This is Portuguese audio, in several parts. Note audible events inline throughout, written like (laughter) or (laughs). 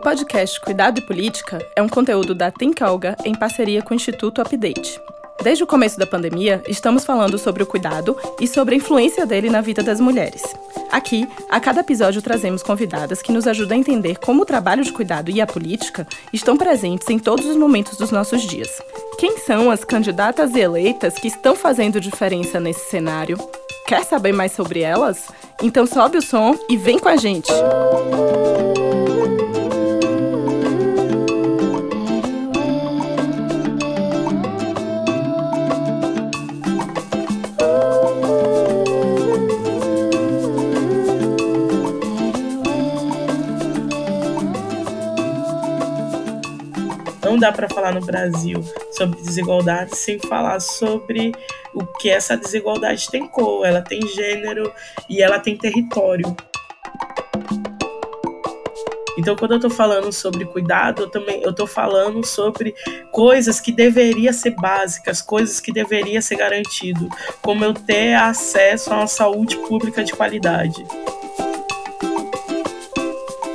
podcast Cuidado e Política é um conteúdo da Think Olga em parceria com o Instituto Update. Desde o começo da pandemia, estamos falando sobre o cuidado e sobre a influência dele na vida das mulheres. Aqui, a cada episódio trazemos convidadas que nos ajudam a entender como o trabalho de cuidado e a política estão presentes em todos os momentos dos nossos dias. Quem são as candidatas e eleitas que estão fazendo diferença nesse cenário? Quer saber mais sobre elas? Então sobe o som e vem com a gente! Não dá para falar no Brasil sobre desigualdade sem falar sobre o que essa desigualdade tem cor, ela tem gênero e ela tem território. Então, quando eu estou falando sobre cuidado, eu também eu tô falando sobre coisas que deveriam ser básicas, coisas que deveriam ser garantido, como eu ter acesso a uma saúde pública de qualidade.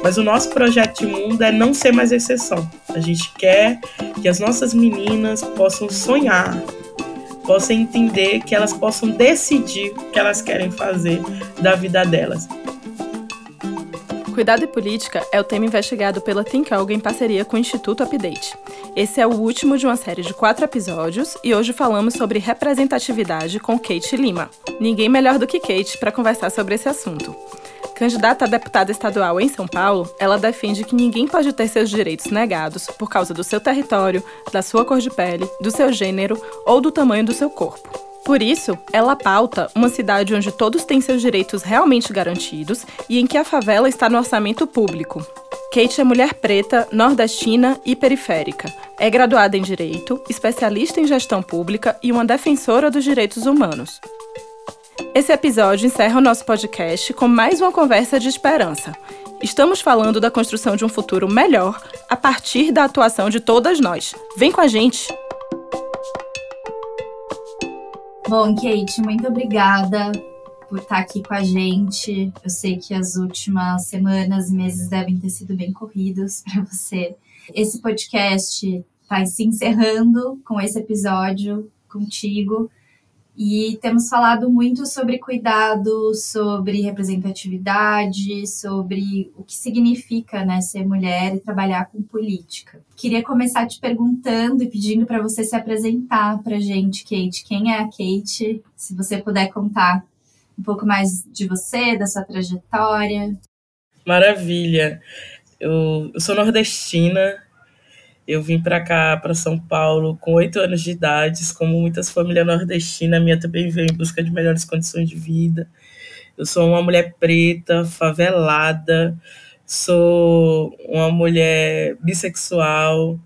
Mas o nosso projeto de mundo é não ser mais exceção. A gente quer que as nossas meninas possam sonhar, possam entender que elas possam decidir o que elas querem fazer da vida delas. Cuidado e Política é o tema investigado pela Think Alga em parceria com o Instituto Update. Esse é o último de uma série de quatro episódios e hoje falamos sobre representatividade com Kate Lima. Ninguém melhor do que Kate para conversar sobre esse assunto. Candidata a deputada estadual em São Paulo, ela defende que ninguém pode ter seus direitos negados por causa do seu território, da sua cor de pele, do seu gênero ou do tamanho do seu corpo. Por isso, ela pauta uma cidade onde todos têm seus direitos realmente garantidos e em que a favela está no orçamento público. Kate é mulher preta, nordestina e periférica. É graduada em Direito, especialista em gestão pública e uma defensora dos direitos humanos. Esse episódio encerra o nosso podcast com mais uma conversa de esperança. Estamos falando da construção de um futuro melhor a partir da atuação de todas nós. Vem com a gente! Bom, Kate, muito obrigada por estar aqui com a gente. Eu sei que as últimas semanas e meses devem ter sido bem corridos para você. Esse podcast está se encerrando com esse episódio contigo. E temos falado muito sobre cuidado, sobre representatividade, sobre o que significa né, ser mulher e trabalhar com política. Queria começar te perguntando e pedindo para você se apresentar para gente, Kate. Quem é a Kate? Se você puder contar um pouco mais de você, da sua trajetória. Maravilha. Eu, eu sou nordestina, eu vim para cá, para São Paulo, com oito anos de idade, como muitas famílias nordestinas, a minha também veio em busca de melhores condições de vida. Eu sou uma mulher preta, favelada, sou uma mulher bissexual.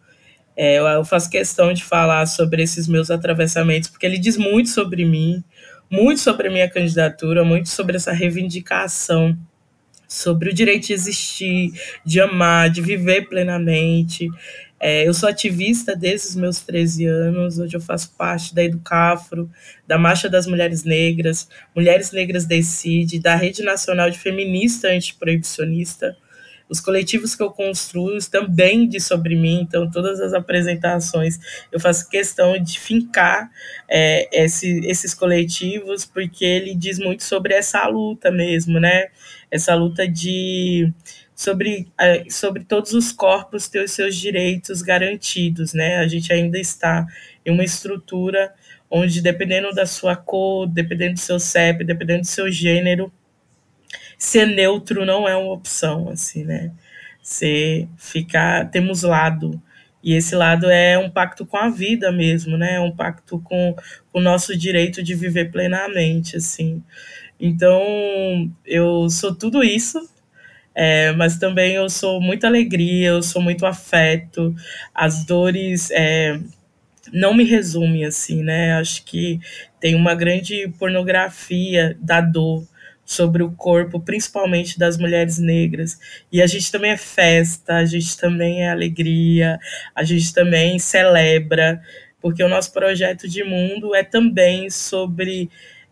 É, eu faço questão de falar sobre esses meus atravessamentos, porque ele diz muito sobre mim, muito sobre a minha candidatura, muito sobre essa reivindicação sobre o direito de existir, de amar, de viver plenamente. É, eu sou ativista desde os meus 13 anos, hoje eu faço parte da Educafro, da Marcha das Mulheres Negras, Mulheres Negras Decide, da Rede Nacional de Feminista Antiproibicionista. Os coletivos que eu construo também de sobre mim, então todas as apresentações eu faço questão de fincar é, esse, esses coletivos, porque ele diz muito sobre essa luta mesmo, né? Essa luta de sobre, sobre todos os corpos ter os seus direitos garantidos, né? A gente ainda está em uma estrutura onde, dependendo da sua cor, dependendo do seu CEP, dependendo do seu gênero, ser neutro não é uma opção, assim, né? Ser, ficar, temos lado, e esse lado é um pacto com a vida mesmo, né? É um pacto com o nosso direito de viver plenamente, assim. Então, eu sou tudo isso, é, mas também eu sou muita alegria, eu sou muito afeto. As dores é, não me resumem assim, né? Acho que tem uma grande pornografia da dor sobre o corpo, principalmente das mulheres negras. E a gente também é festa, a gente também é alegria, a gente também celebra, porque o nosso projeto de mundo é também sobre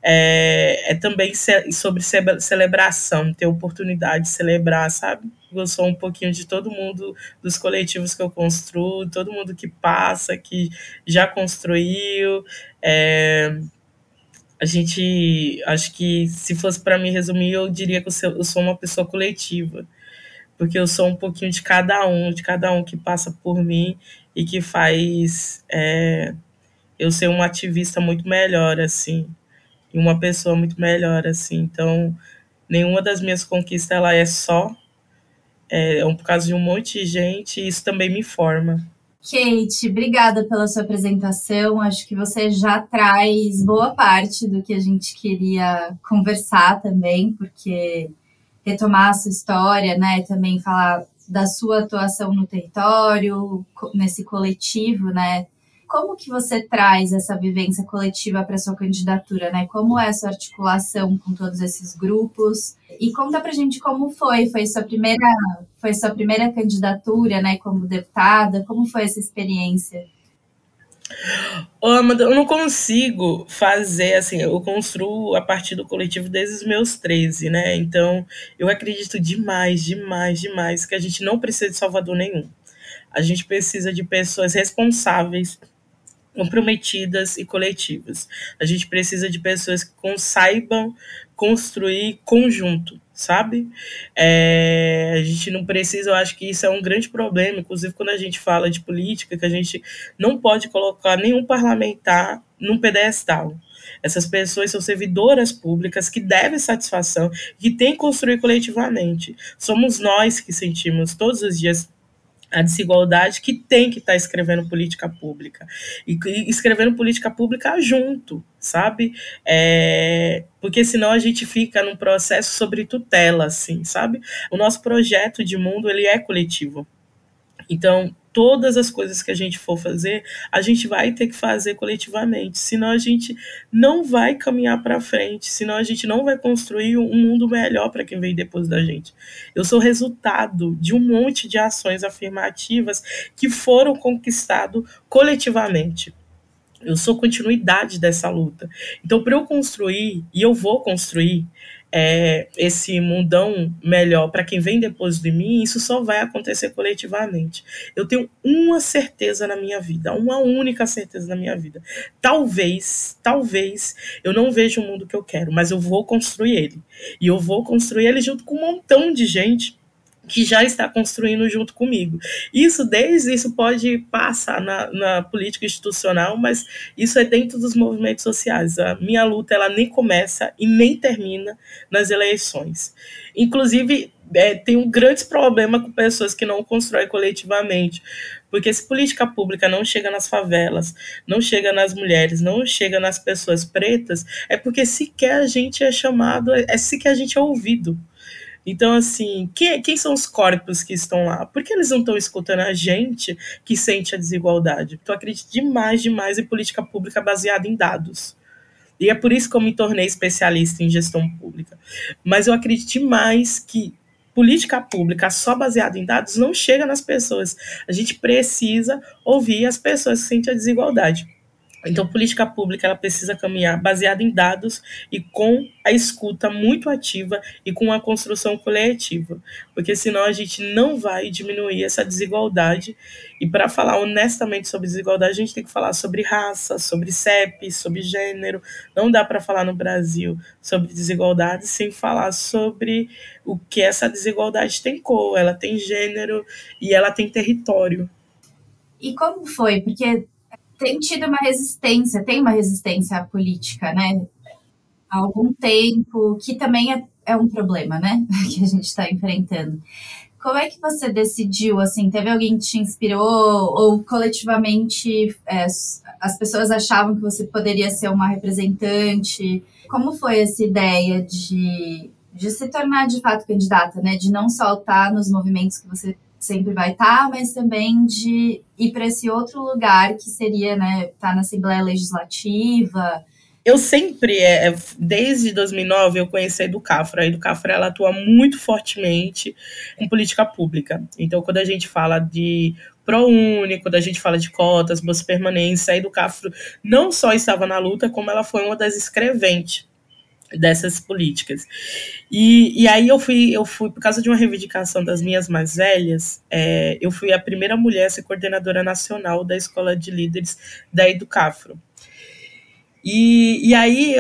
é, é também sobre celebração, ter oportunidade de celebrar, sabe? Eu sou um pouquinho de todo mundo, dos coletivos que eu construo, todo mundo que passa, que já construiu. É, a gente, acho que se fosse para me resumir, eu diria que eu sou uma pessoa coletiva, porque eu sou um pouquinho de cada um, de cada um que passa por mim e que faz é, eu ser um ativista muito melhor, assim, uma pessoa muito melhor, assim. Então, nenhuma das minhas conquistas ela é só é, é por causa de um monte de gente, e isso também me forma. Kate, obrigada pela sua apresentação. Acho que você já traz boa parte do que a gente queria conversar também, porque retomar a sua história, né, também falar da sua atuação no território, nesse coletivo, né, como que você traz essa vivência coletiva para sua candidatura, né? Como é a sua articulação com todos esses grupos? E conta pra gente como foi, foi sua primeira, foi sua primeira candidatura, né, como deputada? Como foi essa experiência? Ô, Amanda, eu não consigo fazer assim, eu construo a partir do coletivo desde os meus 13, né? Então, eu acredito demais, demais, demais que a gente não precisa de salvador nenhum. A gente precisa de pessoas responsáveis comprometidas e coletivas. A gente precisa de pessoas que saibam construir conjunto, sabe? É, a gente não precisa, eu acho que isso é um grande problema, inclusive quando a gente fala de política, que a gente não pode colocar nenhum parlamentar num pedestal. Essas pessoas são servidoras públicas que devem satisfação, que têm que construir coletivamente. Somos nós que sentimos todos os dias a desigualdade que tem que estar tá escrevendo política pública e, e, escrevendo política pública junto, sabe? É, porque senão a gente fica num processo sobre tutela, assim, sabe? O nosso projeto de mundo ele é coletivo. Então, todas as coisas que a gente for fazer, a gente vai ter que fazer coletivamente, senão a gente não vai caminhar para frente, senão a gente não vai construir um mundo melhor para quem vem depois da gente. Eu sou resultado de um monte de ações afirmativas que foram conquistadas coletivamente. Eu sou continuidade dessa luta. Então, para eu construir, e eu vou construir, é, esse mundão melhor para quem vem depois de mim, isso só vai acontecer coletivamente. Eu tenho uma certeza na minha vida, uma única certeza na minha vida. Talvez, talvez eu não veja o mundo que eu quero, mas eu vou construir ele. E eu vou construir ele junto com um montão de gente que já está construindo junto comigo. Isso desde isso pode passar na, na, política institucional, mas isso é dentro dos movimentos sociais. A minha luta ela nem começa e nem termina nas eleições. Inclusive é, tem um grande problema com pessoas que não constroem coletivamente, porque se política pública não chega nas favelas, não chega nas mulheres, não chega nas pessoas pretas, é porque sequer a gente é chamado, é sequer a gente é ouvido. Então, assim, quem, quem são os corpos que estão lá? Por que eles não estão escutando a gente que sente a desigualdade? Então, acredito demais, demais em política pública baseada em dados. E é por isso que eu me tornei especialista em gestão pública. Mas eu acredito demais que política pública só baseada em dados não chega nas pessoas. A gente precisa ouvir as pessoas que sentem a desigualdade. Então, política pública ela precisa caminhar baseada em dados e com a escuta muito ativa e com a construção coletiva, porque senão a gente não vai diminuir essa desigualdade. E para falar honestamente sobre desigualdade, a gente tem que falar sobre raça, sobre CEP, sobre gênero. Não dá para falar no Brasil sobre desigualdade sem falar sobre o que essa desigualdade tem cor, ela tem gênero e ela tem território. E como foi? Porque tem tido uma resistência, tem uma resistência política, né? Há algum tempo, que também é, é um problema, né? (laughs) Que a gente está enfrentando. Como é que você decidiu, assim, teve alguém que te inspirou ou coletivamente é, as pessoas achavam que você poderia ser uma representante? Como foi essa ideia de, de se tornar de fato candidata, né? De não só estar nos movimentos que você sempre vai estar, tá, mas também de ir para esse outro lugar que seria, né, estar tá na Assembleia Legislativa. Eu sempre, é, é desde 2009, eu conheci a Educafra. A Educafra, ela atua muito fortemente em política pública. Então, quando a gente fala de ProUni, quando a gente fala de cotas, bolsa permanência, a Educafro não só estava na luta, como ela foi uma das escreventes dessas políticas. E, e aí eu fui, eu fui, por causa de uma reivindicação das minhas mais velhas, é, eu fui a primeira mulher a ser coordenadora nacional da Escola de Líderes da Educafro. E, e aí,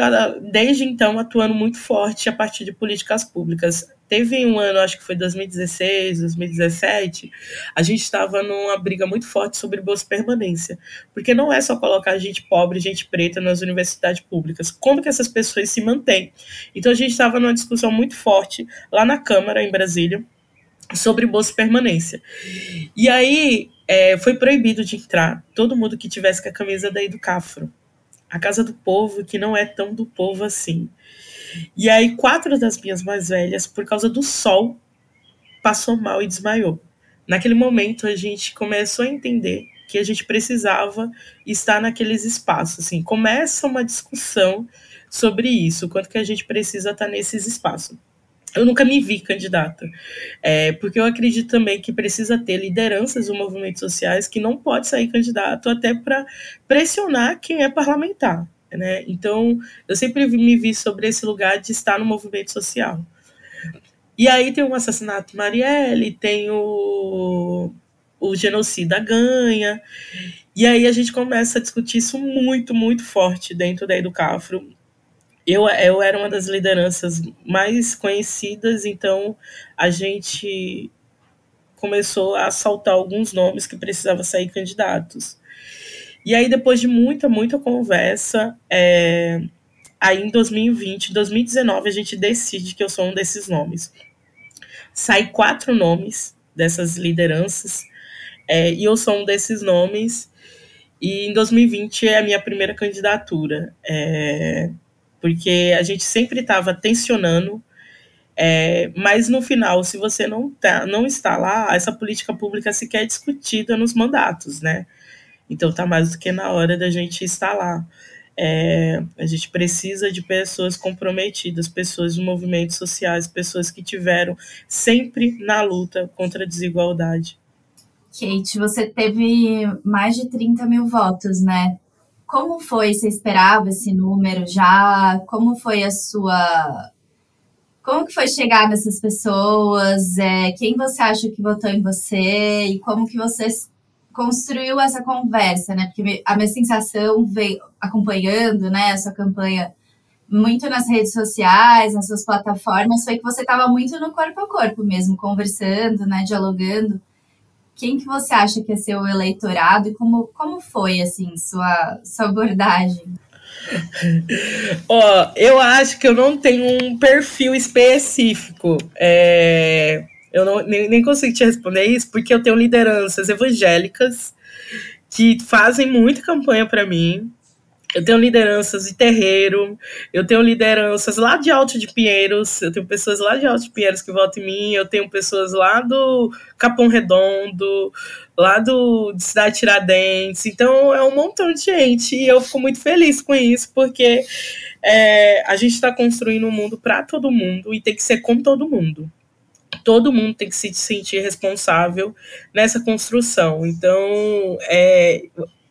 desde então, atuando muito forte a partir de políticas públicas. Teve um ano, acho que foi 2016, 2017, a gente estava numa briga muito forte sobre bolsa permanência, porque não é só colocar gente pobre, gente preta nas universidades públicas. Como que essas pessoas se mantêm? Então a gente estava numa discussão muito forte lá na Câmara em Brasília sobre bolsa permanência. E aí é, foi proibido de entrar todo mundo que tivesse com a camisa da Educafro, a casa do povo que não é tão do povo assim. E aí, quatro das minhas mais velhas, por causa do sol, passou mal e desmaiou. Naquele momento, a gente começou a entender que a gente precisava estar naqueles espaços. Assim, começa uma discussão sobre isso, quanto que a gente precisa estar nesses espaços. Eu nunca me vi candidata, é, porque eu acredito também que precisa ter lideranças dos movimentos sociais que não pode sair candidato até para pressionar quem é parlamentar. Né? Então, eu sempre me vi sobre esse lugar de estar no movimento social. E aí tem o assassinato Marielle, tem o, o genocida ganha, e aí a gente começa a discutir isso muito, muito forte dentro da Educafro. Eu, eu era uma das lideranças mais conhecidas, então a gente começou a saltar alguns nomes que precisavam sair candidatos. E aí, depois de muita, muita conversa, é, aí em 2020, 2019, a gente decide que eu sou um desses nomes. Sai quatro nomes dessas lideranças, é, e eu sou um desses nomes. E em 2020 é a minha primeira candidatura, é, porque a gente sempre estava tensionando é, mas no final, se você não, tá, não está lá, essa política pública sequer é discutida nos mandatos, né? Então tá mais do que na hora da gente lá. É, a gente precisa de pessoas comprometidas, pessoas de movimentos sociais, pessoas que tiveram sempre na luta contra a desigualdade. Kate, você teve mais de 30 mil votos, né? Como foi? Você esperava esse número já? Como foi a sua. Como que foi chegar nessas pessoas? É, quem você acha que votou em você? E como que você construiu essa conversa, né? Porque a minha sensação veio acompanhando, né, a sua campanha muito nas redes sociais, nas suas plataformas, foi que você estava muito no corpo a corpo mesmo, conversando, né, dialogando. Quem que você acha que é seu eleitorado e como, como foi, assim, sua, sua abordagem? (laughs) Ó, oh, eu acho que eu não tenho um perfil específico. É eu não, nem, nem consigo te responder isso, porque eu tenho lideranças evangélicas que fazem muita campanha para mim. Eu tenho lideranças de terreiro, eu tenho lideranças lá de Alto de Pinheiros, eu tenho pessoas lá de Alto de Pinheiros que votam em mim, eu tenho pessoas lá do Capão Redondo, lá do de Cidade Tiradentes, então é um montão de gente e eu fico muito feliz com isso, porque é, a gente está construindo um mundo para todo mundo e tem que ser com todo mundo todo mundo tem que se sentir responsável nessa construção. Então, é,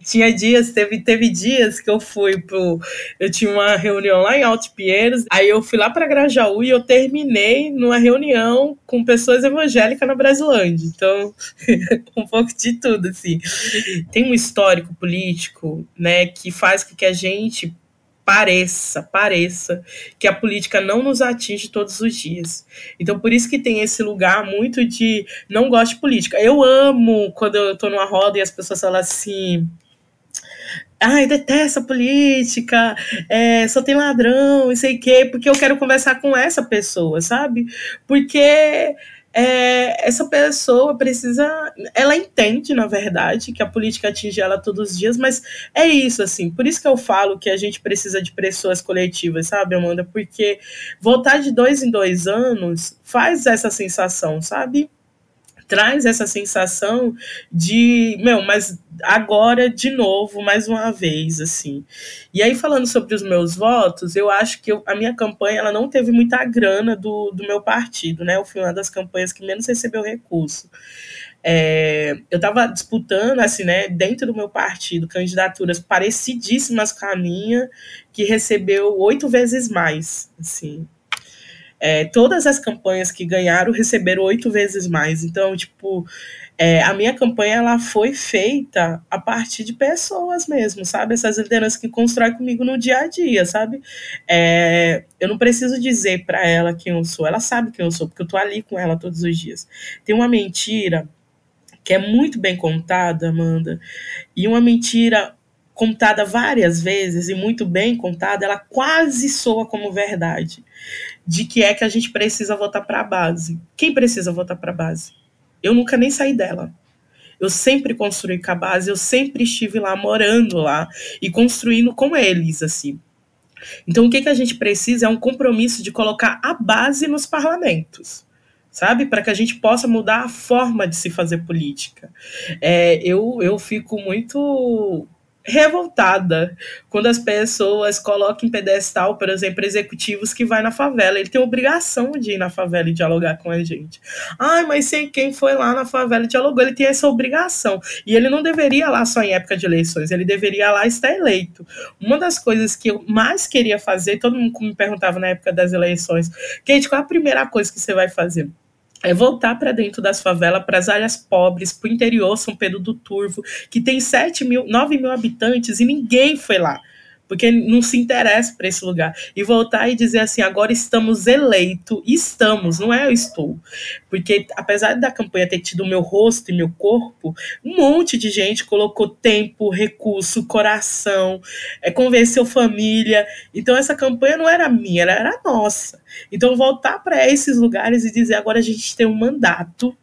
tinha dias, teve, teve dias que eu fui pro. Eu tinha uma reunião lá em Alto Pinheiros, aí eu fui lá para Grajaú e eu terminei numa reunião com pessoas evangélicas na Brasilândia. Então, (laughs) um pouco de tudo, assim. Tem um histórico político, né, que faz com que a gente pareça, pareça que a política não nos atinge todos os dias. Então, por isso que tem esse lugar muito de não gosto de política. Eu amo quando eu tô numa roda e as pessoas falam assim. Ai, detesto a política, é, só tem ladrão, e sei o quê, porque eu quero conversar com essa pessoa, sabe? Porque é, essa pessoa precisa. Ela entende, na verdade, que a política atinge ela todos os dias, mas é isso, assim. Por isso que eu falo que a gente precisa de pessoas coletivas, sabe, Amanda? Porque voltar de dois em dois anos faz essa sensação, sabe? Traz essa sensação de, meu, mas agora de novo, mais uma vez, assim. E aí, falando sobre os meus votos, eu acho que eu, a minha campanha ela não teve muita grana do, do meu partido, né? Eu fui uma das campanhas que menos recebeu recurso. é, eu estava disputando, assim, né, dentro do meu partido, candidaturas parecidíssimas com a minha, que recebeu oito vezes mais, assim. É, todas as campanhas que ganharam receberam oito vezes mais. Então, tipo, é, a minha campanha ela foi feita a partir de pessoas mesmo, sabe? Essas lideranças que constroem comigo no dia a dia, sabe? É, eu não preciso dizer para ela quem eu sou, ela sabe quem eu sou, porque eu tô ali com ela todos os dias. Tem uma mentira que é muito bem contada, Amanda, e uma mentira contada várias vezes e muito bem contada, ela quase soa como verdade. De que é que a gente precisa voltar para a base. Quem precisa voltar para a base? Eu nunca nem saí dela. Eu sempre construí com a base, eu sempre estive lá morando lá e construindo com eles, assim. Então, o que, que a gente precisa é um compromisso de colocar a base nos parlamentos, sabe? Para que a gente possa mudar a forma de se fazer política. É, eu, eu fico muito revoltada quando as pessoas colocam em pedestal, por exemplo, executivos que vai na favela. Ele tem obrigação de ir na favela e dialogar com a gente. Ai, mas sei quem foi lá na favela e dialogou, ele tem essa obrigação. E ele não deveria lá só em época de eleições, ele deveria lá estar eleito. Uma das coisas que eu mais queria fazer, todo mundo me perguntava na época das eleições, Kate, qual é a primeira coisa que você vai fazer? É voltar para dentro das favelas, para as áreas pobres, para o interior, São Pedro do Turvo, que tem 7 mil, 9 mil habitantes e ninguém foi lá porque não se interessa para esse lugar. E voltar e dizer assim, agora estamos eleitos, estamos, não é eu estou. Porque apesar da campanha ter tido meu rosto e meu corpo, um monte de gente colocou tempo, recurso, coração, é, convenceu família. Então essa campanha não era minha, ela era nossa. Então voltar para esses lugares e dizer agora a gente tem um mandato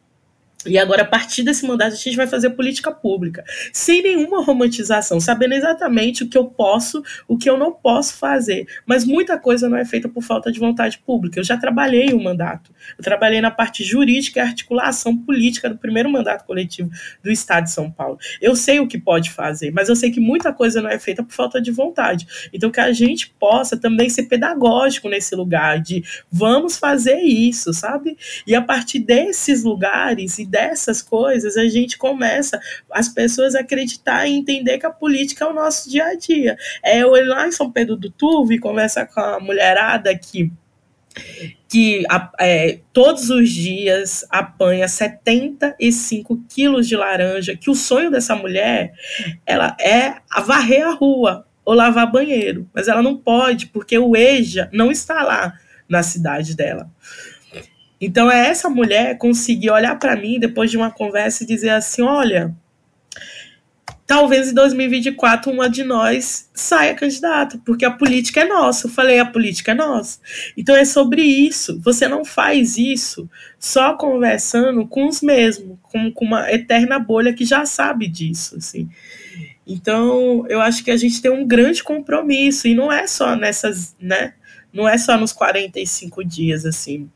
e agora, a partir desse mandato, a gente vai fazer política pública, sem nenhuma romantização, sabendo exatamente o que eu posso, o que eu não posso fazer. Mas muita coisa não é feita por falta de vontade pública. Eu já trabalhei um mandato. Eu trabalhei na parte jurídica e articulação política do primeiro mandato coletivo do Estado de São Paulo. Eu sei o que pode fazer, mas eu sei que muita coisa não é feita por falta de vontade. Então, que a gente possa também ser pedagógico nesse lugar de vamos fazer isso, sabe? E a partir desses lugares e dessas coisas, a gente começa as pessoas a acreditar e entender que a política é o nosso dia a dia. É eu lá em São Pedro do Turvo e conversar com a mulherada que que é, todos os dias apanha 75 quilos de laranja, que o sonho dessa mulher ela é varrer a rua ou lavar banheiro, mas ela não pode porque o EJA não está lá na cidade dela. Então é essa mulher conseguir olhar para mim depois de uma conversa e dizer assim, olha, talvez em 2024 uma de nós saia candidata, porque a política é nossa. Eu falei, a política é nossa. Então é sobre isso. Você não faz isso só conversando com os mesmos, com, com uma eterna bolha que já sabe disso, assim. Então, eu acho que a gente tem um grande compromisso, e não é só nessas, né? Não é só nos 45 dias, assim.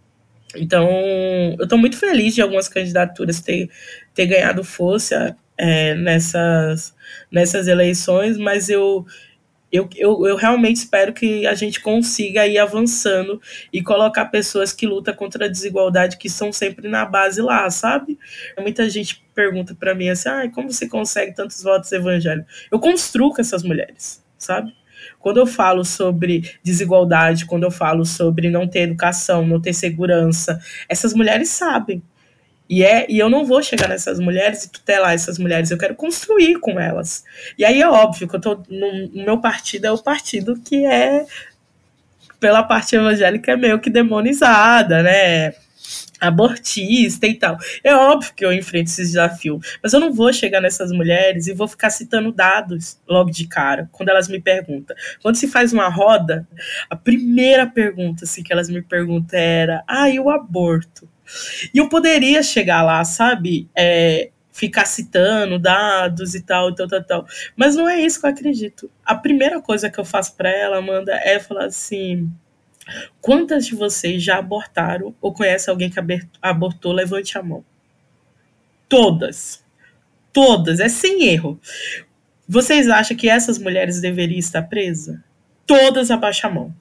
Então, eu estou muito feliz de algumas candidaturas ter, ter ganhado força é, nessas, nessas eleições, mas eu, eu, eu, eu realmente espero que a gente consiga ir avançando e colocar pessoas que lutam contra a desigualdade, que são sempre na base lá, sabe? Muita gente pergunta para mim assim: ah, como você consegue tantos votos evangélicos? Eu construo com essas mulheres, sabe? Quando eu falo sobre desigualdade, quando eu falo sobre não ter educação, não ter segurança, essas mulheres sabem. E, é, e eu não vou chegar nessas mulheres e tutelar essas mulheres, eu quero construir com elas. E aí é óbvio que eu tô no, no meu partido é o partido que é pela parte evangélica é meio que demonizada, né? Abortista e tal. É óbvio que eu enfrento esse desafio, mas eu não vou chegar nessas mulheres e vou ficar citando dados logo de cara, quando elas me perguntam. Quando se faz uma roda, a primeira pergunta assim, que elas me perguntam era: ah, e o aborto? E eu poderia chegar lá, sabe? É, ficar citando dados e tal, tal, tal, tal. Mas não é isso que eu acredito. A primeira coisa que eu faço para ela, Amanda, é falar assim: Quantas de vocês já abortaram ou conhece alguém que abortou? Levante a mão. Todas. Todas. É sem erro. Vocês acham que essas mulheres deveriam estar presas? todas abaixam a mão.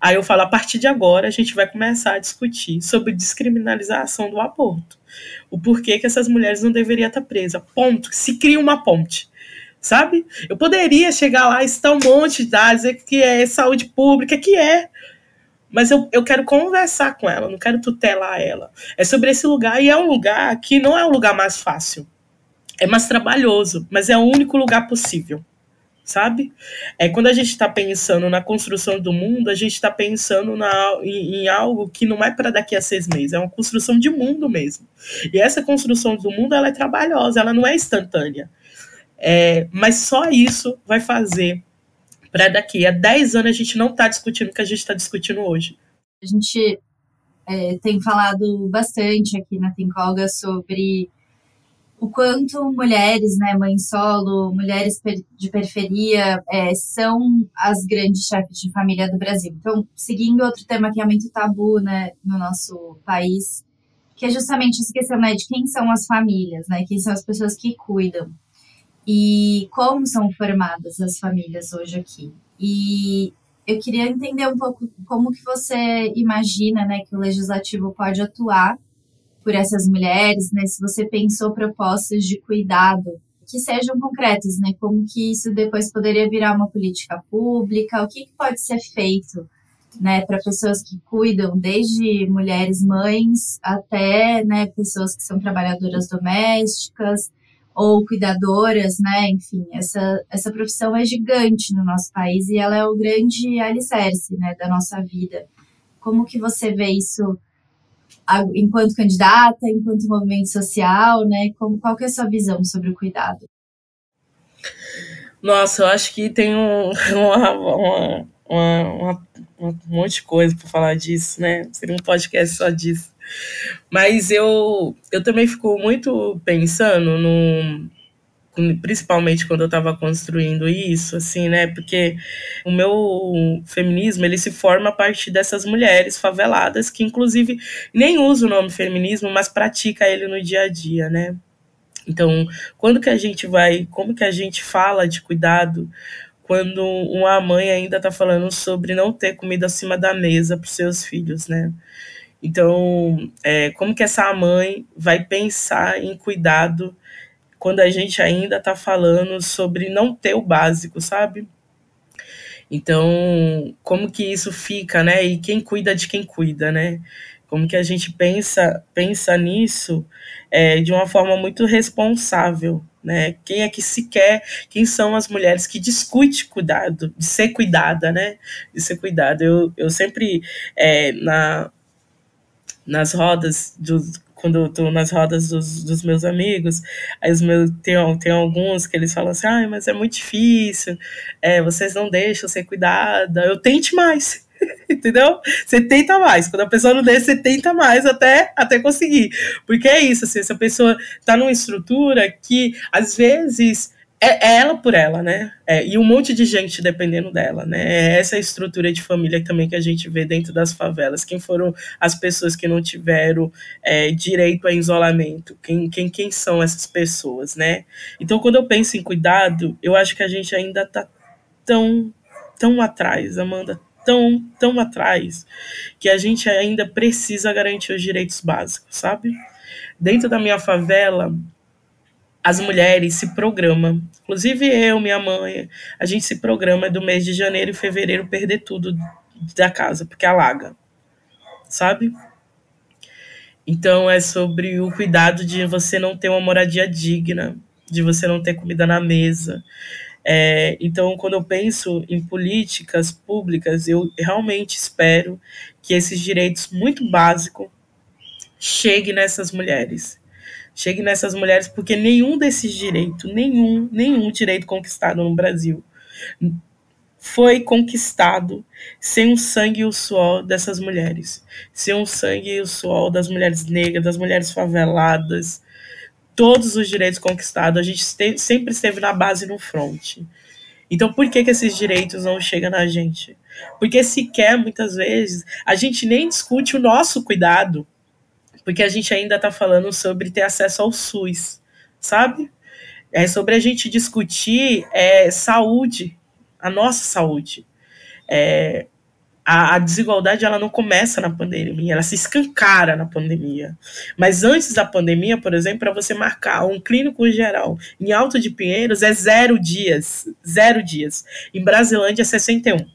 Aí eu falo, a partir de agora a gente vai começar a discutir sobre descriminalização do aborto. O porquê que essas mulheres não deveriam estar presas. Ponto. Se cria uma ponte. Sabe? Eu poderia chegar lá e citar um monte de dados, que é saúde pública, que é. Mas eu, eu quero conversar com ela, não quero tutelar ela. É sobre esse lugar, e é um lugar que não é o lugar mais fácil. É mais trabalhoso, mas é o único lugar possível sabe? É quando a gente está pensando na construção do mundo, a gente está pensando na, em, em, algo que não é para daqui a seis meses, é uma construção de mundo mesmo. E essa construção do mundo ela é trabalhosa, ela não é instantânea. É, mas só isso vai fazer para daqui a dez anos a gente não estar tá discutindo o que a gente está discutindo hoje. A gente é, tem falado bastante aqui na Tencolga sobre o quanto mulheres, né, mães solo, mulheres de periferia, é, são as grandes chefes de família do Brasil. Então, seguindo outro tema que é muito tabu, né, no nosso país, que é justamente essa questão, né, de quem são as famílias, né, quem são as pessoas que cuidam e como são formadas as famílias hoje aqui. E eu queria entender um pouco como que você imagina, né, que o legislativo pode atuar por essas mulheres, né? Se você pensou propostas de cuidado que sejam concretas, né? Como que isso depois poderia virar uma política pública? O que, que pode ser feito, né? Para pessoas que cuidam, desde mulheres mães até, né? Pessoas que são trabalhadoras domésticas ou cuidadoras, né? Enfim, essa, essa profissão é gigante no nosso país e ela é o grande alicerce, né? Da nossa vida. Como que você vê isso enquanto candidata, enquanto movimento social, né? Como, qual que é a sua visão sobre o cuidado? Nossa, eu acho que tem um, (laughs) uma, uma, uma, um monte de coisa para falar disso, né? Seria um podcast só disso. Mas eu, eu também fico muito pensando no, principalmente quando eu estava construindo isso, assim, né? Porque o meu feminismo ele se forma a partir dessas mulheres faveladas que, inclusive, nem usa o nome feminismo, mas pratica ele no dia a dia, né? Então, quando que a gente vai, como que a gente fala de cuidado quando uma mãe ainda está falando sobre não ter comida acima da mesa para seus filhos, né? Então, é, como que essa mãe vai pensar em cuidado quando a gente ainda está falando sobre não ter o básico, sabe? Então, como que isso fica, né? E quem cuida de quem cuida, né? Como que a gente pensa pensa nisso é, de uma forma muito responsável, né? Quem é que se quer? Quem são as mulheres que discute cuidado, de ser cuidada, né? De ser cuidada. Eu, eu sempre é, na nas rodas do, quando eu tô nas rodas dos, dos meus amigos, aí os meus, tem, tem alguns que eles falam assim, ai, mas é muito difícil, é, vocês não deixam ser cuidada, eu tente mais. (laughs) Entendeu? Você tenta mais. Quando a pessoa não deixa, você tenta mais até, até conseguir. Porque é isso, assim, essa pessoa tá numa estrutura que, às vezes, é, é ela por ela, né? É, e um monte de gente dependendo dela, né? É essa estrutura de família também que a gente vê dentro das favelas. Quem foram as pessoas que não tiveram é, direito a isolamento? Quem, quem, quem são essas pessoas, né? Então, quando eu penso em cuidado, eu acho que a gente ainda tá tão, tão atrás, Amanda, tão, tão atrás, que a gente ainda precisa garantir os direitos básicos, sabe? Dentro da minha favela, as mulheres se programam. Inclusive eu, minha mãe, a gente se programa do mês de janeiro e fevereiro perder tudo da casa, porque alaga. Sabe? Então é sobre o cuidado de você não ter uma moradia digna, de você não ter comida na mesa. É, então, quando eu penso em políticas públicas, eu realmente espero que esses direitos muito básicos cheguem nessas mulheres chegue nessas mulheres, porque nenhum desses direitos, nenhum, nenhum direito conquistado no Brasil foi conquistado sem o sangue e o suor dessas mulheres, sem o sangue e o suor das mulheres negras, das mulheres faveladas, todos os direitos conquistados, a gente sempre esteve na base no front. Então, por que, que esses direitos não chegam na gente? Porque sequer, muitas vezes, a gente nem discute o nosso cuidado, porque a gente ainda está falando sobre ter acesso ao SUS, sabe? É sobre a gente discutir é, saúde, a nossa saúde. é, a, a, desigualdade ela não começa na pandemia, ela se escancara na pandemia. Mas antes da pandemia, por exemplo, para você marcar um clínico geral em Alto de Pinheiros é zero dias. Zero dias. Em Brasilândia é 61.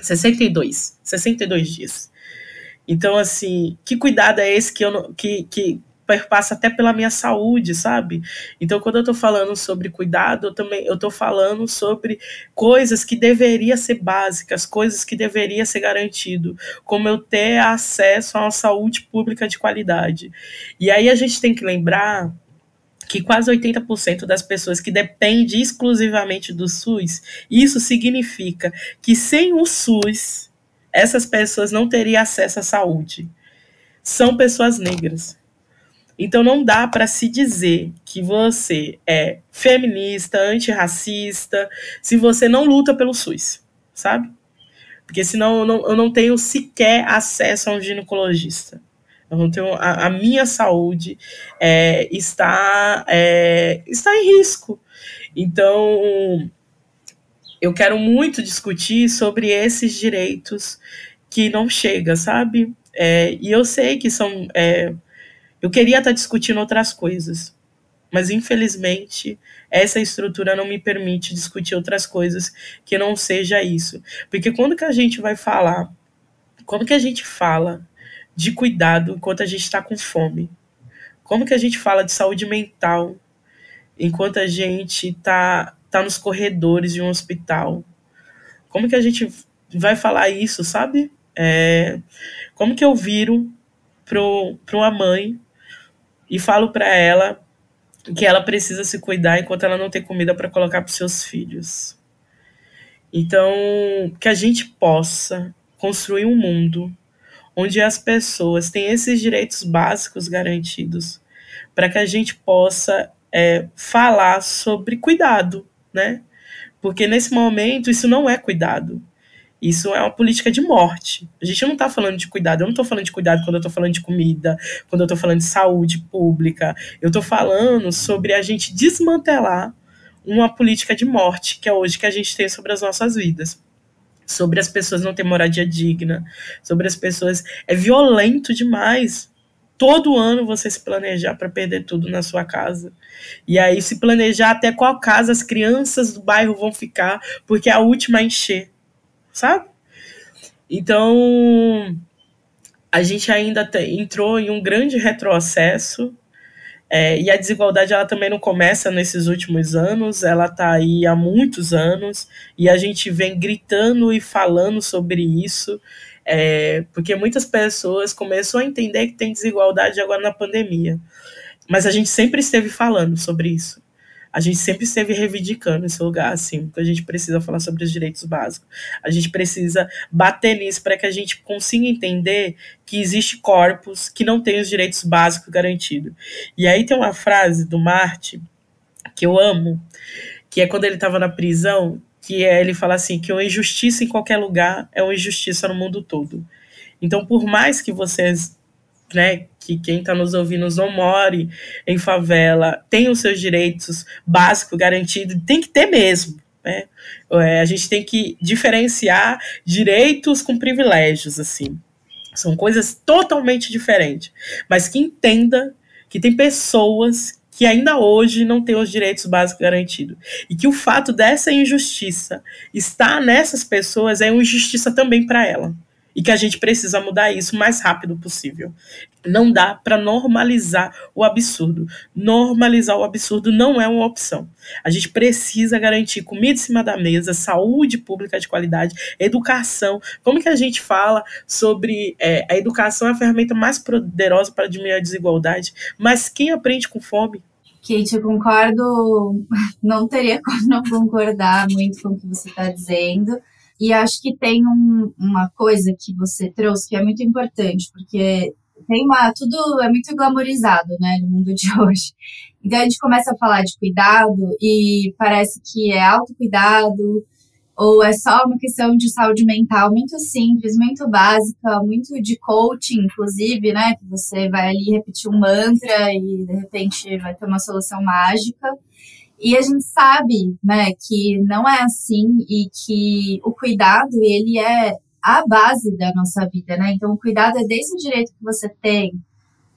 62. 62 dias. Então, assim, que cuidado é esse que, eu, que, que perpassa até pela minha saúde, sabe? Então, quando eu estou falando sobre cuidado, eu também eu tô falando sobre coisas que deveriam ser básicas, coisas que deveriam ser garantido, como eu ter acesso a uma saúde pública de qualidade. E aí a gente tem que lembrar que quase 80% das pessoas que dependem exclusivamente do SUS, isso significa que sem o SUS, essas pessoas não teriam acesso à saúde. São pessoas negras então não dá para se dizer que você é feminista, antirracista, se você não luta pelo SUS, sabe? Porque senão eu não, eu não tenho sequer acesso a um ginecologista. Eu não tenho, a, a minha saúde é, está, é, está em risco. Então, eu quero muito discutir sobre esses direitos que não chega, sabe? É, e eu sei que são é, eu queria estar discutindo outras coisas, mas infelizmente essa estrutura não me permite discutir outras coisas que não seja isso. Porque quando que a gente vai falar, como que a gente fala de cuidado enquanto a gente está com fome? Como que a gente fala de saúde mental enquanto a gente está tá nos corredores de um hospital? Como que a gente vai falar isso, sabe? É, como que eu viro para uma mãe e falo para ela que ela precisa se cuidar enquanto ela não tem comida para colocar para seus filhos. Então, que a gente possa construir um mundo onde as pessoas têm esses direitos básicos garantidos, para que a gente possa é, falar sobre cuidado, né? Porque nesse momento isso não é cuidado. Isso é uma política de morte. A gente não está falando de cuidado. Eu não estou falando de cuidado quando eu estou falando de comida, quando eu estou falando de saúde pública. Eu estou falando sobre a gente desmantelar uma política de morte que é hoje que a gente tem sobre as nossas vidas. Sobre as pessoas não ter moradia digna, sobre as pessoas. É violento demais todo ano você se planejar para perder tudo na sua casa. E aí se planejar até qual casa as crianças do bairro vão ficar, porque é a última a encher sabe? Então, a gente ainda entrou em um grande retrocesso é, e a desigualdade ela também não começa nesses últimos anos, ela está aí há muitos anos e a gente vem gritando e falando sobre isso, é, porque muitas pessoas começaram a entender que tem desigualdade agora na pandemia. Mas a gente sempre esteve falando sobre isso a gente sempre esteve reivindicando esse lugar, assim, que a gente precisa falar sobre os direitos básicos. A gente precisa bater nisso para que a gente consiga entender que existe corpos que não têm os direitos básicos garantidos. E aí tem uma frase do Marte que eu amo, que é quando ele estava na prisão, que é, ele fala assim, que uma injustiça em qualquer lugar é uma injustiça no mundo todo. Então, por mais que vocês né, que quem está nos ouvindo não more em favela, tem os seus direitos básicos garantidos, tem que ter mesmo. Né? É, a gente tem que diferenciar direitos com privilégios, assim. São coisas totalmente diferentes. Mas que entenda que tem pessoas que ainda hoje não têm os direitos básicos garantidos. E que o fato dessa injustiça estar nessas pessoas é uma injustiça também para ela e que a gente precisa mudar isso o mais rápido possível. Não dá para normalizar o absurdo. Normalizar o absurdo não é uma opção. A gente precisa garantir comida em cima da mesa, saúde pública de qualidade, educação. Como que a gente fala sobre é, a educação é a ferramenta mais poderosa para diminuir a desigualdade, mas quem aprende com fome? Kate, eu concordo, (laughs) não teria como não concordar muito com o que você está dizendo. E acho que tem um, uma coisa que você trouxe que é muito importante, porque tem uma. Tudo é muito glamorizado, né, no mundo de (laughs) hoje. Então a gente começa a falar de cuidado e parece que é autocuidado, ou é só uma questão de saúde mental muito simples, muito básica, muito de coaching, inclusive, né? Que você vai ali repetir um mantra e de repente vai ter uma solução mágica. E a gente sabe, né, que não é assim e que o cuidado, ele é a base da nossa vida, né? Então, o cuidado é desde o direito que você tem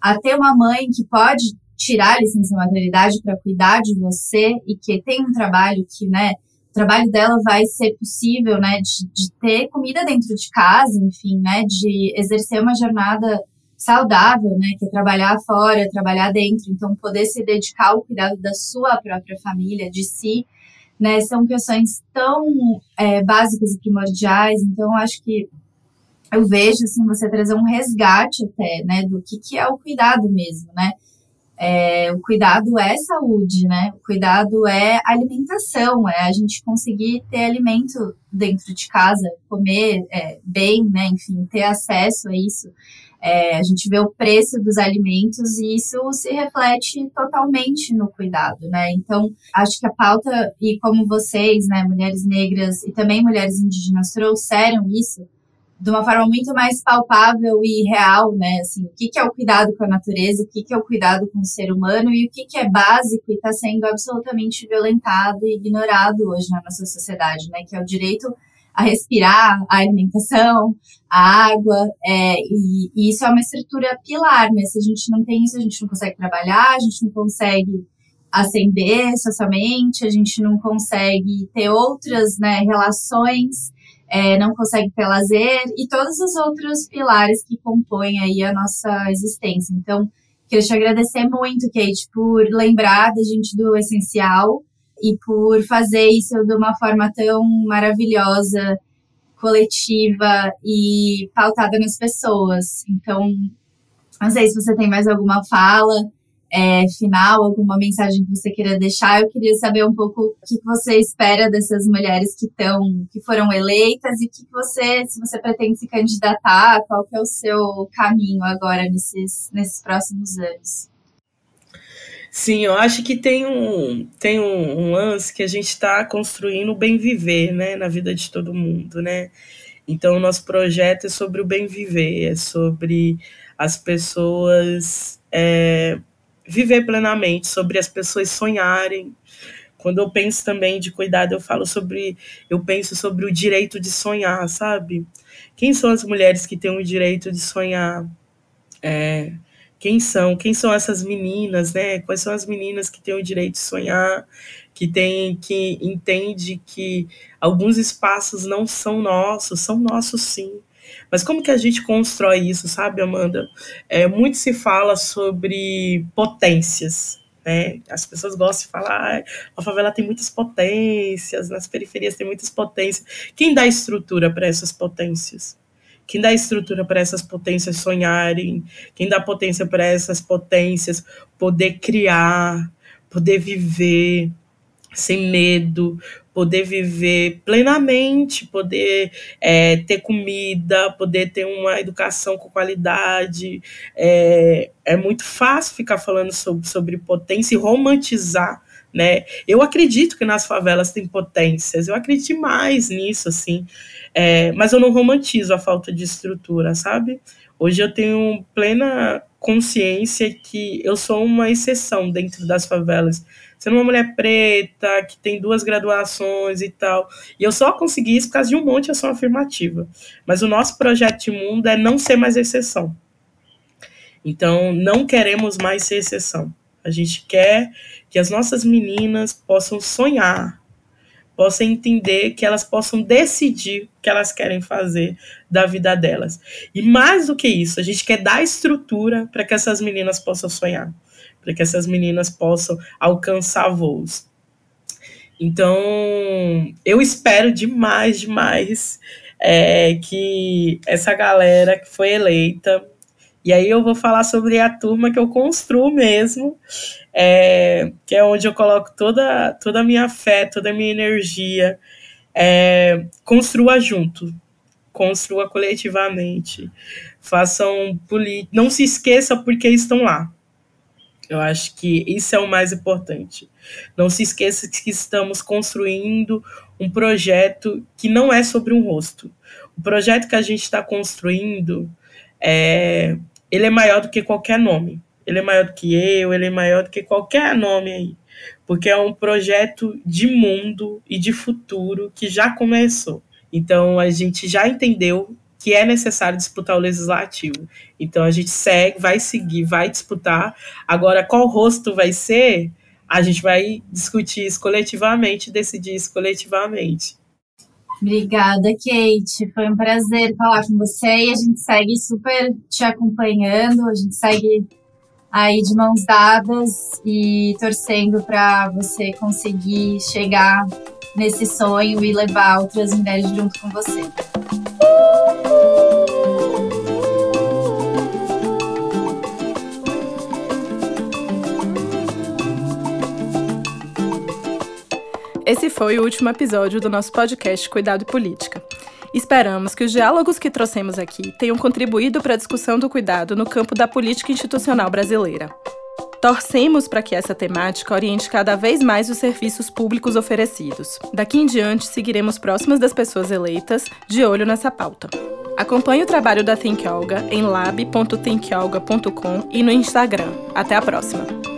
a ter uma mãe que pode tirar a licença maternidade para cuidar de você e que tem um trabalho que, né, o trabalho dela vai ser possível, né, de, de ter comida dentro de casa, enfim, né, de exercer uma jornada saudável, né, que é trabalhar fora, trabalhar dentro, então poder se dedicar ao cuidado da sua própria família, de si, né, são questões tão é, básicas e primordiais, então acho que eu vejo, assim, você trazer um resgate até, né, do que, que é o cuidado mesmo, né, é, o cuidado é saúde, né? O cuidado é alimentação, é a gente conseguir ter alimento dentro de casa, comer é, bem, né? Enfim, ter acesso a isso. É, a gente vê o preço dos alimentos e isso se reflete totalmente no cuidado, né? Então, acho que a pauta, e como vocês, né, mulheres negras e também mulheres indígenas trouxeram isso, de uma forma muito mais palpável e real, né? Assim, o que, é o cuidado com a natureza, o que, que é o cuidado com o ser humano e o que, que é básico e está sendo absolutamente violentado e ignorado hoje na nossa sociedade, né? Que é o direito a respirar, a alimentação, a água, é, e, e, isso é uma estrutura pilar, né? Se a gente não tem isso, a gente não consegue trabalhar, a gente não consegue ascender socialmente, a gente não consegue ter outras né, relações é, não consegue ter lazer e todos os outros pilares que compõem aí a nossa existência. Então, queria te agradecer muito, Kate, por lembrar da gente do essencial e por fazer isso de uma forma tão maravilhosa, coletiva e pautada nas pessoas. Então, não sei se você tem mais alguma fala é, final, alguma mensagem que você queira deixar. Eu queria saber um pouco o que você espera dessas mulheres que estão, que foram eleitas e o que você, se você pretende se candidatar, qual que é o seu caminho agora nesses, nesses próximos anos. Sim, eu acho que tem um, tem um, um lance que a gente está construindo o bem viver, né, na vida de todo mundo, né? Então, o nosso projeto é sobre o bem viver, é sobre as pessoas é, viver plenamente, sobre as pessoas sonharem. Quando eu penso também de cuidado, eu falo sobre, eu penso sobre o direito de sonhar, sabe? Quem são as mulheres que têm o direito de sonhar? É, quem são? Quem são essas meninas, né? Quais são as meninas que têm o direito de sonhar, que tem, que entende que alguns espaços não são nossos, são nossos sim. Mas como que a gente constrói isso, sabe, Amanda? É, muito se fala sobre potências. Né? As pessoas gostam de falar, ah, a favela tem muitas potências, nas periferias tem muitas potências. Quem dá estrutura para essas potências? Quem dá estrutura para essas potências sonharem? Quem dá potência para essas potências poder criar, poder viver sem medo, poder viver plenamente, poder é, ter comida, poder ter uma educação com qualidade. É, é muito fácil ficar falando sobre, sobre potência e romantizar. Né? Eu acredito que nas favelas tem potências, eu acredito mais nisso, assim, é, mas eu não romantizo a falta de estrutura, sabe? Hoje eu tenho plena consciência que eu sou uma exceção dentro das favelas sendo uma mulher preta, que tem duas graduações e tal. E eu só consegui isso por causa de um monte de ação afirmativa. Mas o nosso projeto de mundo é não ser mais exceção. Então, não queremos mais ser exceção. A gente quer que as nossas meninas possam sonhar, possam entender que elas possam decidir o que elas querem fazer da vida delas. E mais do que isso, a gente quer dar estrutura para que essas meninas possam sonhar para que essas meninas possam alcançar voos. Então, eu espero demais, demais é, que essa galera que foi eleita, e aí eu vou falar sobre a turma que eu construo mesmo, é, que é onde eu coloco toda, toda a minha fé, toda a minha energia, é, construa junto, construa coletivamente, façam política, não se esqueça porque estão lá. Eu acho que isso é o mais importante. Não se esqueça que estamos construindo um projeto que não é sobre um rosto. O projeto que a gente está construindo é, ele é maior do que qualquer nome. ele é maior do que eu, ele é maior do que qualquer nome aí. Porque é um projeto de mundo e de futuro que já começou. Então a gente já entendeu que é necessário disputar o legislativo. Então a gente segue, vai seguir, vai disputar. Agora, qual rosto vai ser? A gente vai discutir isso coletivamente, decidir isso coletivamente. Obrigada, Kate. Foi um prazer falar com você e a gente segue super te acompanhando, a gente segue aí de mãos dadas e torcendo para você conseguir chegar nesse sonho e levar outras mulheres junto com você. Esse foi o último episódio do nosso podcast Cuidado e Política. Esperamos que os diálogos que trouxemos aqui tenham contribuído para a discussão do cuidado no campo da política institucional brasileira. Torcemos para que essa temática oriente cada vez mais os serviços públicos oferecidos. Daqui em diante, seguiremos próximas das pessoas eleitas, de olho nessa pauta. Acompanhe o trabalho da Think Olga em lab.thinkolga.com e no Instagram. Até a próxima!